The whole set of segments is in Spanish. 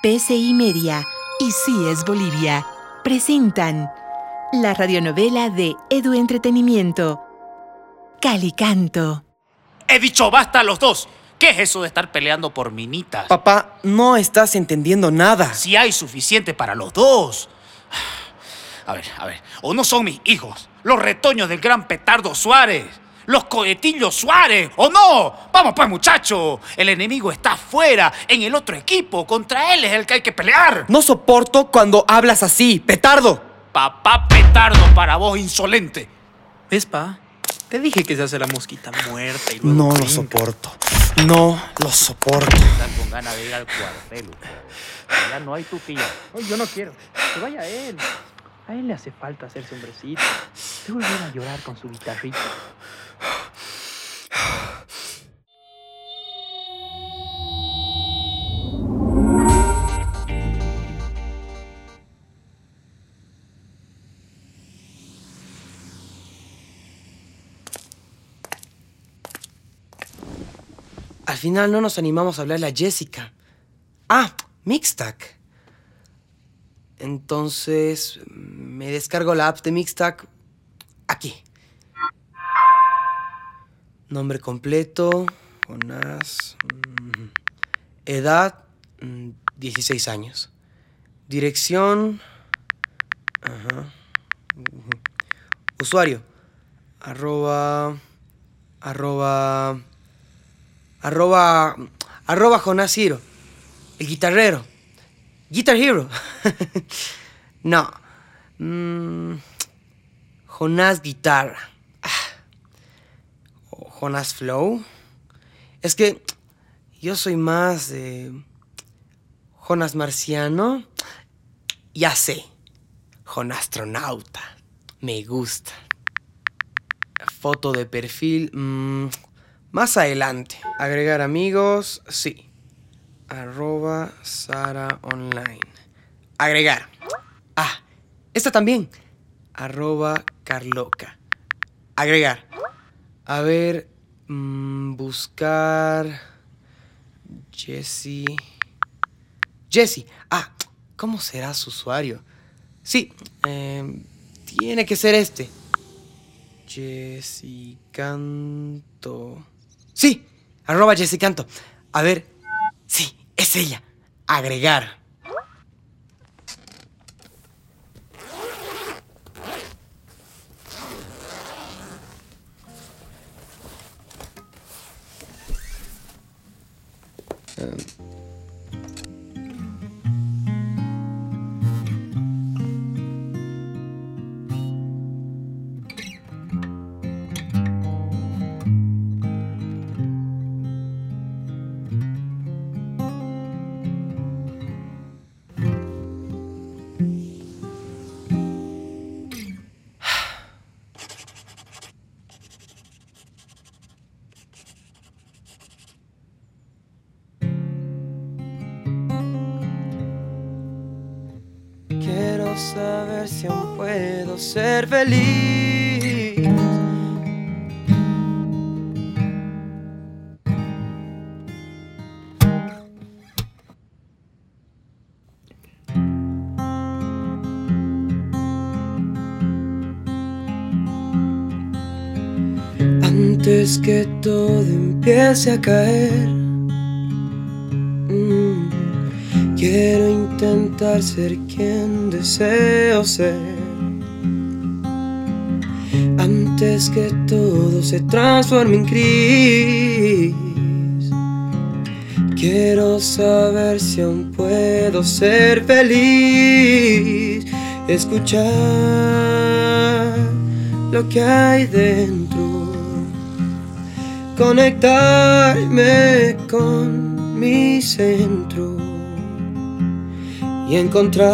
PCI Media y Sí es Bolivia presentan la radionovela de Edu Entretenimiento, Calicanto. He dicho basta a los dos. ¿Qué es eso de estar peleando por minitas? Papá, no estás entendiendo nada. Si hay suficiente para los dos. A ver, a ver. O no son mis hijos, los retoños del gran petardo Suárez, los cohetillos Suárez, o no. Vamos pues, muchacho. El enemigo está afuera, en el otro equipo. Contra él es el que hay que pelear. No soporto cuando hablas así, petardo. Papá petardo para vos, insolente. ¿Ves, pa? Te dije que se hace la mosquita muerta y luego No lo soporto. No lo soporto. Están con ganas de ir al cuartel. Ya no hay tu tía. Yo no quiero. Que vaya él. A él le hace falta hacerse hombrecito. De volver a llorar con su guitarrita. Al final no nos animamos a hablarle a Jessica. Ah, Mixtac. Entonces, me descargo la app de Mixtac aquí. Nombre completo, Jonás. mm, Edad, mm, 16 años. Dirección. Ajá. Usuario. Arroba. Arroba. Arroba. Arroba Jonás Hero. El guitarrero. Guitar Hero. no. Mm, Jonás Guitarra. Ah. O Jonás Flow. Es que yo soy más de. Jonas Marciano. Ya sé. Jonastronauta. Me gusta. Foto de perfil. mm, más adelante. Agregar amigos. Sí. Arroba Sara Online. Agregar. Esta también. Arroba Carloca. Agregar. A ver. mm, buscar. Jesse. Jesse. Ah, ¿cómo será su usuario? Sí, em, tiene que ser este. Jessicanto. Sí, arroba Jessicanto. A ver, sí, es ella. Agregar. Quiero puedo ser feliz. Antes que todo empiece a caer. Quiero intentar ser quien deseo ser. Antes que todo se transforme en gris. Quiero saber si aún puedo ser feliz. Escuchar lo que hay dentro. Conectarme con mi centro y encontrar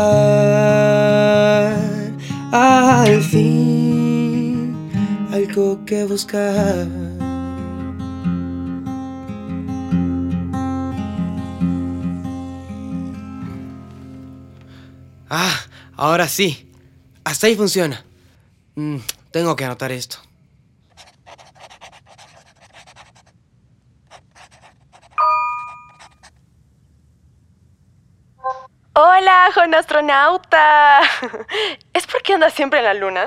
al fin algo que buscar. Ah, ahora sí. Hasta ahí funciona. Mm, tengo que anotar esto. Hola, joven astronauta. ¿Es porque andas siempre en la luna?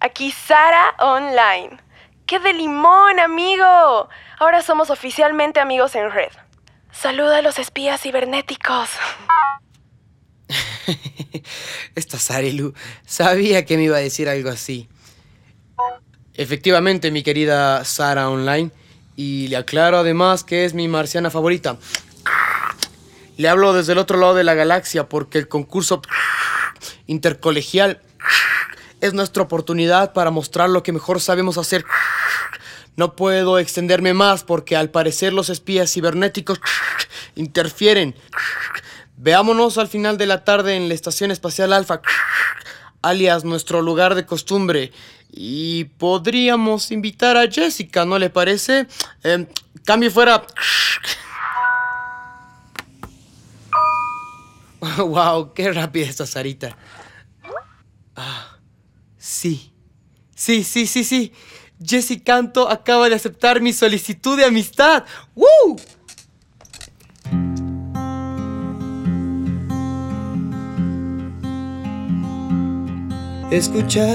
Aquí Sara Online. ¡Qué de limón, amigo! Ahora somos oficialmente amigos en red. Saluda a los espías cibernéticos. Esta Sarilu sabía que me iba a decir algo así. Efectivamente, mi querida Sara Online. Y le aclaro además que es mi marciana favorita. Le hablo desde el otro lado de la galaxia porque el concurso intercolegial es nuestra oportunidad para mostrar lo que mejor sabemos hacer. No puedo extenderme más porque al parecer los espías cibernéticos interfieren. Veámonos al final de la tarde en la Estación Espacial Alfa, alias nuestro lugar de costumbre. Y podríamos invitar a Jessica, ¿no le parece? Eh, cambio fuera. wow, qué rápida esta Sarita. Ah, sí. Sí, sí, sí, sí. Jessy Canto acaba de aceptar mi solicitud de amistad. ¡Woo! Escuchar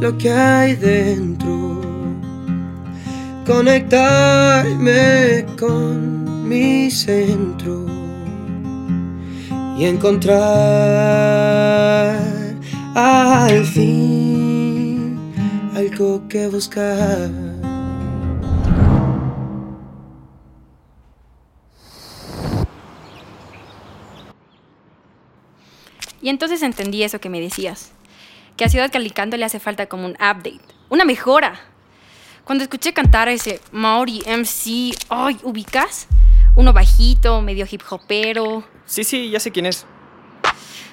lo que hay dentro. Conectarme con mi centro y encontrar al fin algo que buscar. Y entonces entendí eso que me decías, que a Ciudad Calicanto le hace falta como un update, una mejora. Cuando escuché cantar a ese Maori MC, ay, ¿ubicas? Uno bajito, medio hip hopero. Sí, sí, ya sé quién es.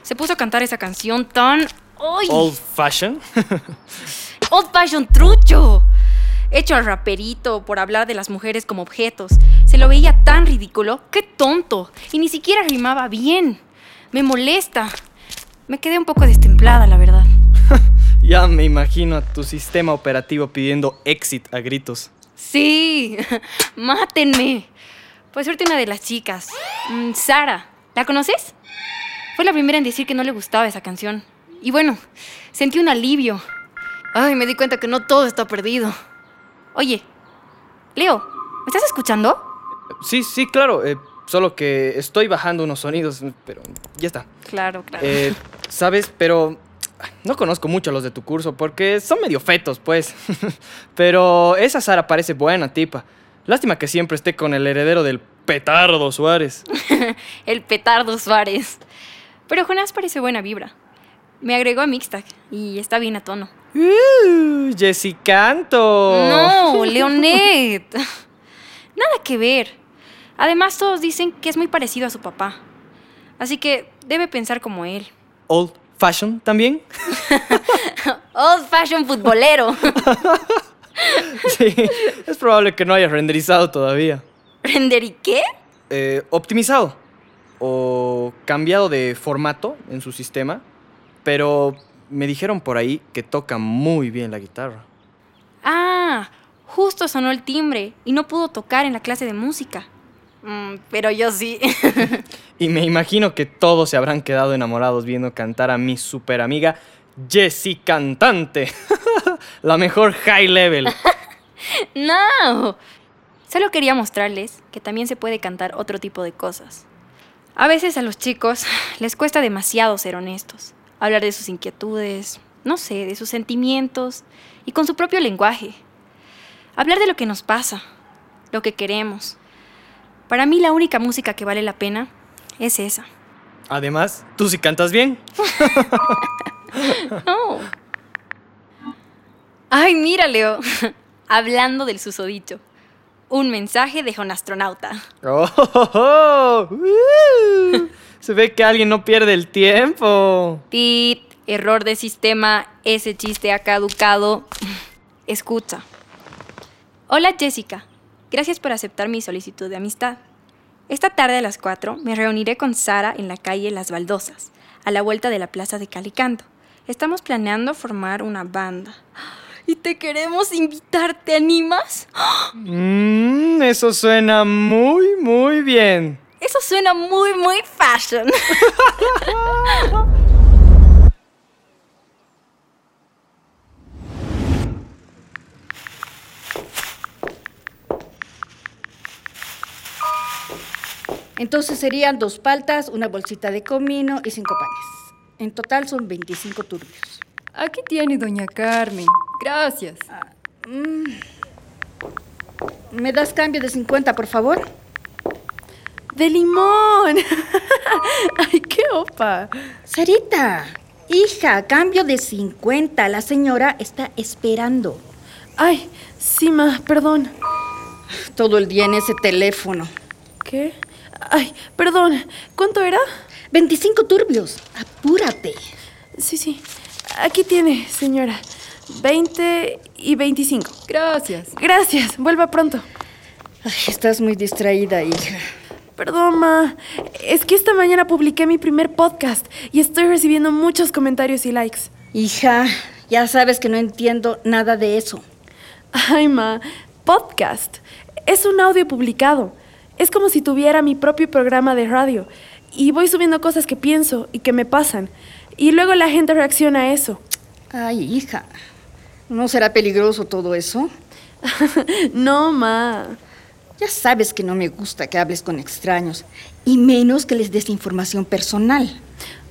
Se puso a cantar esa canción tan... ¡Ay! Old Fashion. Old Fashion trucho. Hecho al raperito por hablar de las mujeres como objetos. Se lo veía tan ridículo. ¡Qué tonto! Y ni siquiera rimaba bien. Me molesta. Me quedé un poco destemplada, la verdad. ya me imagino a tu sistema operativo pidiendo exit a gritos. Sí, mátenme. Por suerte una de las chicas, mm, Sara, ¿la conoces? Fue la primera en decir que no le gustaba esa canción. Y bueno, sentí un alivio. Ay, me di cuenta que no todo está perdido. Oye, Leo, ¿me estás escuchando? Sí, sí, claro. eh, solo que estoy bajando unos sonidos, pero ya está. Claro, claro. Eh, ¿Sabes? Pero no conozco mucho a los de tu curso porque son medio fetos, pues. pero esa Sara parece buena tipa. Lástima que siempre esté con el heredero del petardo Suárez. El petardo Suárez. Pero Jonás parece buena vibra. Me agregó a Mixtag y está bien a tono. Uh, Jessicanto. No, Leonet. Nada que ver. Además, todos dicen que es muy parecido a su papá. Así que debe pensar como él. Old Fashion también. Old fashion futbolero. sí, es probable que no haya renderizado todavía. ¿Render y qué? Eh, optimizado o cambiado de formato en su sistema, pero me dijeron por ahí que toca muy bien la guitarra. Ah, justo sonó el timbre y no pudo tocar en la clase de música. Mm, pero yo sí. Y me imagino que todos se habrán quedado enamorados viendo cantar a mi super amiga Jessie Cantante. la mejor high level. no. Solo quería mostrarles que también se puede cantar otro tipo de cosas. A veces a los chicos les cuesta demasiado ser honestos, hablar de sus inquietudes, no sé, de sus sentimientos y con su propio lenguaje. Hablar de lo que nos pasa, lo que queremos. Para mí la única música que vale la pena es esa. Además, tú sí cantas bien. No. Ay, mira, Leo. Hablando del susodicho. Un mensaje de un astronauta. Oh, oh, oh, uh, se ve que alguien no pierde el tiempo. Tit, error de sistema, ese chiste ha caducado. Escucha. Hola Jessica, gracias por aceptar mi solicitud de amistad. Esta tarde a las 4 me reuniré con Sara en la calle Las Baldosas, a la vuelta de la plaza de Calicanto. Estamos planeando formar una banda. Y te queremos invitar, ¿te animas? Mm, eso suena muy, muy bien. Eso suena muy, muy fashion. Entonces serían dos paltas, una bolsita de comino y cinco panes. En total son 25 turbios. Aquí tiene, doña Carmen. Gracias. ¿Me das cambio de 50, por favor? ¡De limón! ¡Ay, qué opa! Sarita, hija, cambio de 50. La señora está esperando. Ay, sí, ma, perdón. Todo el día en ese teléfono. ¿Qué? Ay, perdón. ¿Cuánto era? 25 turbios. Apúrate. Sí, sí. Aquí tiene, señora. 20 y 25. Gracias. Gracias. Vuelva pronto. Ay, estás muy distraída, hija. Perdón, ma. Es que esta mañana publiqué mi primer podcast y estoy recibiendo muchos comentarios y likes. Hija, ya sabes que no entiendo nada de eso. Ay, ma. Podcast. Es un audio publicado. Es como si tuviera mi propio programa de radio. Y voy subiendo cosas que pienso y que me pasan. Y luego la gente reacciona a eso. Ay, hija. ¿No será peligroso todo eso? no, ma. Ya sabes que no me gusta que hables con extraños, y menos que les des información personal.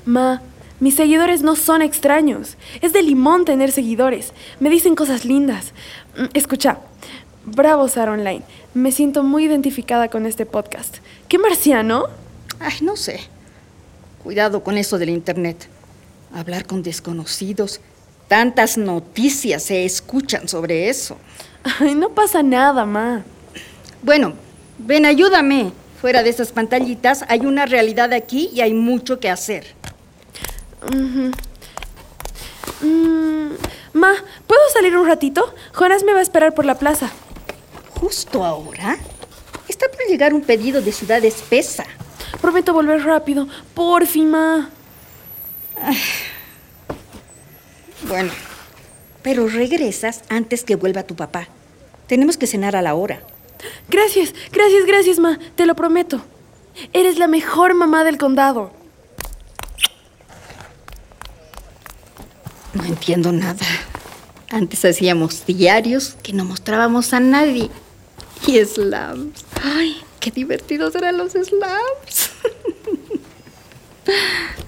Ma, mis seguidores no son extraños. Es de limón tener seguidores. Me dicen cosas lindas. Mm, Escucha, bravo Sara Online. Me siento muy identificada con este podcast. ¿Qué marciano? Ay, no sé. Cuidado con eso del internet. Hablar con desconocidos. Tantas noticias se escuchan sobre eso. Ay, no pasa nada, ma. Bueno, ven, ayúdame. Fuera de esas pantallitas hay una realidad aquí y hay mucho que hacer. Ujú. Mm, ma, ¿puedo salir un ratito? Jonas me va a esperar por la plaza. ¿Justo ahora? Está por llegar un pedido de Ciudad Espesa. Prometo volver rápido. Porfi, ma. Bueno, pero regresas antes que vuelva tu papá. Tenemos que cenar a la hora. Gracias, gracias, gracias, ma. Te lo prometo. Eres la mejor mamá del condado. No entiendo nada. Antes hacíamos diarios que no mostrábamos a nadie. Y slams. Ay, qué divertidos eran los slams.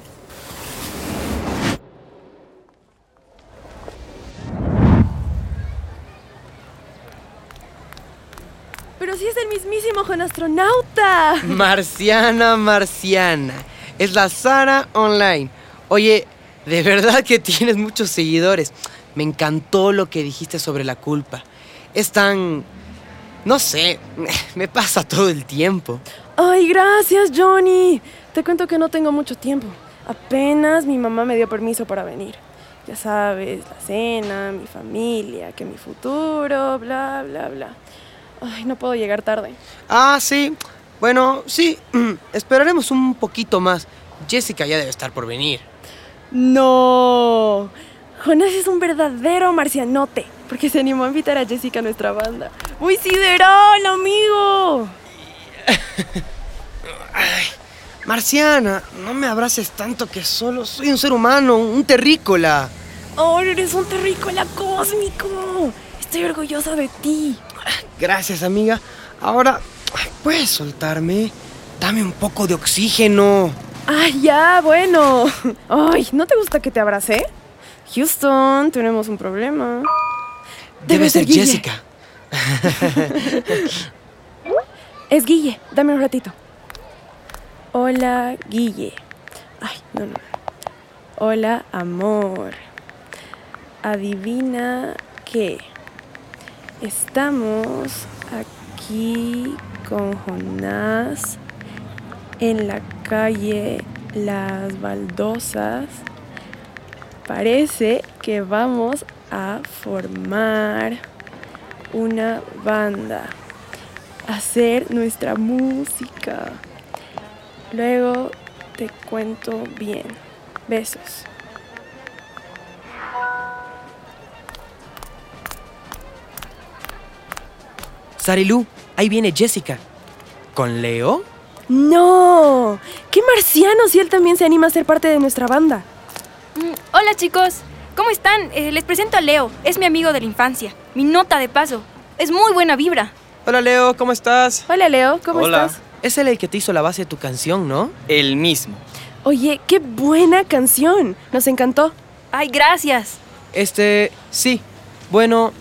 Pero si es el mismísimo Jonastronauta. Marciana, Marciana. Es la Sara Online. Oye, de verdad que tienes muchos seguidores. Me encantó lo que dijiste sobre la culpa. Es tan... No sé, me pasa todo el tiempo. Ay, gracias, Johnny. Te cuento que no tengo mucho tiempo. Apenas mi mamá me dio permiso para venir. Ya sabes, la cena, mi familia, que mi futuro, bla, bla, bla. Ay, no puedo llegar tarde. Ah, sí. Bueno, sí. Esperaremos un poquito más. Jessica ya debe estar por venir. No. Jonas es un verdadero marcianote, porque se animó a invitar a Jessica a nuestra banda. ¡Muy sideral, amigo! Marciana, no me abraces tanto que solo soy un ser humano, un terrícola. ¡Oh, eres un terrícola cósmico! Estoy orgullosa de ti. Gracias, amiga. Ahora, ¿puedes soltarme? Dame un poco de oxígeno. ¡Ay, ya, bueno! ¡Ay, ¿no te gusta que te abracé? Houston, tenemos un problema. Debe, ser Guille. Jessica. Es Guille, dame un ratito. Hola, Guille. Ay, no, no. Hola, amor. Adivina qué. Estamos aquí con Jonás en la calle Las Baldosas. Parece que vamos a formar una banda hacer nuestra música. Luego te cuento bien. Besos. Sarilu, ahí viene Jessica. ¿Con Leo? ¡No! ¡Qué marciano si él también se anima a ser parte de nuestra banda! Mm, hola chicos, ¿cómo están? Eh, les presento a Leo, es mi amigo de la infancia, mi nota de paso. Es muy buena vibra. Hola Leo, ¿cómo estás? Hola Leo, ¿cómo Hola. estás? Es él el que te hizo la base de tu canción, ¿no? El mismo. Oye, qué buena canción. Nos encantó. Ay, gracias. Este, sí. Bueno,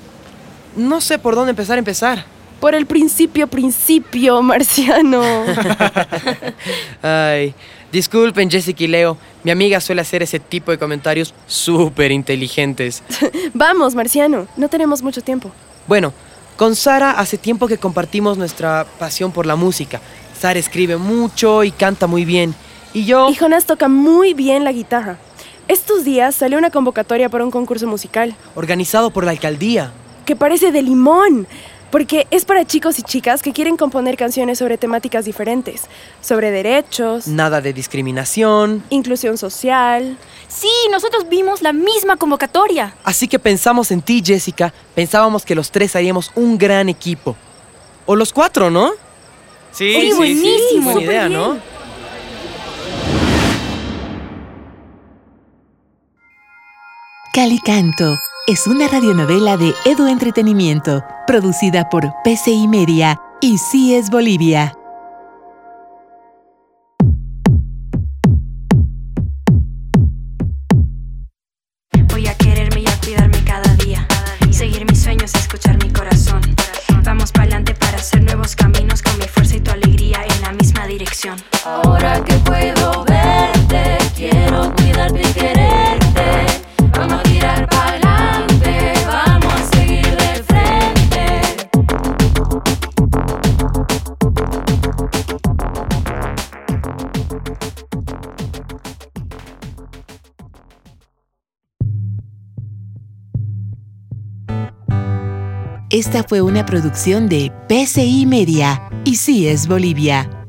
no sé por dónde empezar a empezar. Por el principio, principio, marciano. Ay, disculpen Jessica y Leo. Mi amiga suele hacer ese tipo de comentarios súper inteligentes. Vamos, marciano. No tenemos mucho tiempo. Bueno, con Sara hace tiempo que compartimos nuestra pasión por la música. Sara escribe mucho y canta muy bien. Y yo... Y Jonas toca muy bien la guitarra. Estos días salió una convocatoria para un concurso musical Organizado por la alcaldía. que parece de limón. Porque es para chicos y chicas que quieren componer canciones sobre temáticas diferentes. Sobre derechos, Nada de discriminación. inclusión social. Sí, nosotros vimos la misma convocatoria. Así que pensamos en ti, Jessica. Pensábamos que los tres haríamos un gran equipo. O los cuatro, ¿no? Sí, Sí, buenísimo. Buena idea, ¿no? Calicanto es una radionovela de Edu Entretenimiento, producida por PCI Media y CIES Bolivia. Esta fue una producción de PCI Media y CIES Bolivia.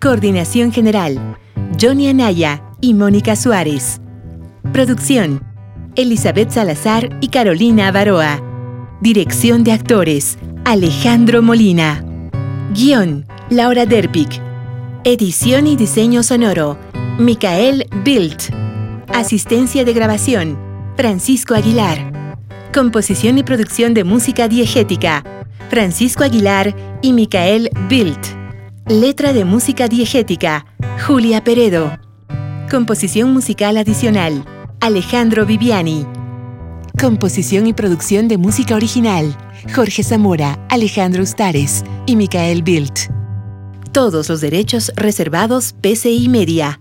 Coordinación General, Johnny Anaya y Mónica Suárez. Producción, Elizabeth Salazar y Carolina Avaroa. Dirección de actores, Alejandro Molina. Guión, Laura Derpic. Edición y diseño sonoro, Micael Bildt. Asistencia de grabación, Francisco Aguilar. Composición y producción de música diegética, Francisco Aguilar y Micael Bildt. Letra de música diegética, Julia Peredo. Composición musical adicional, Alejandro Viviani. Composición y producción de música original, Jorge Zamora, Alejandro Ustares y Micael Bildt. Todos los derechos reservados PCI Media.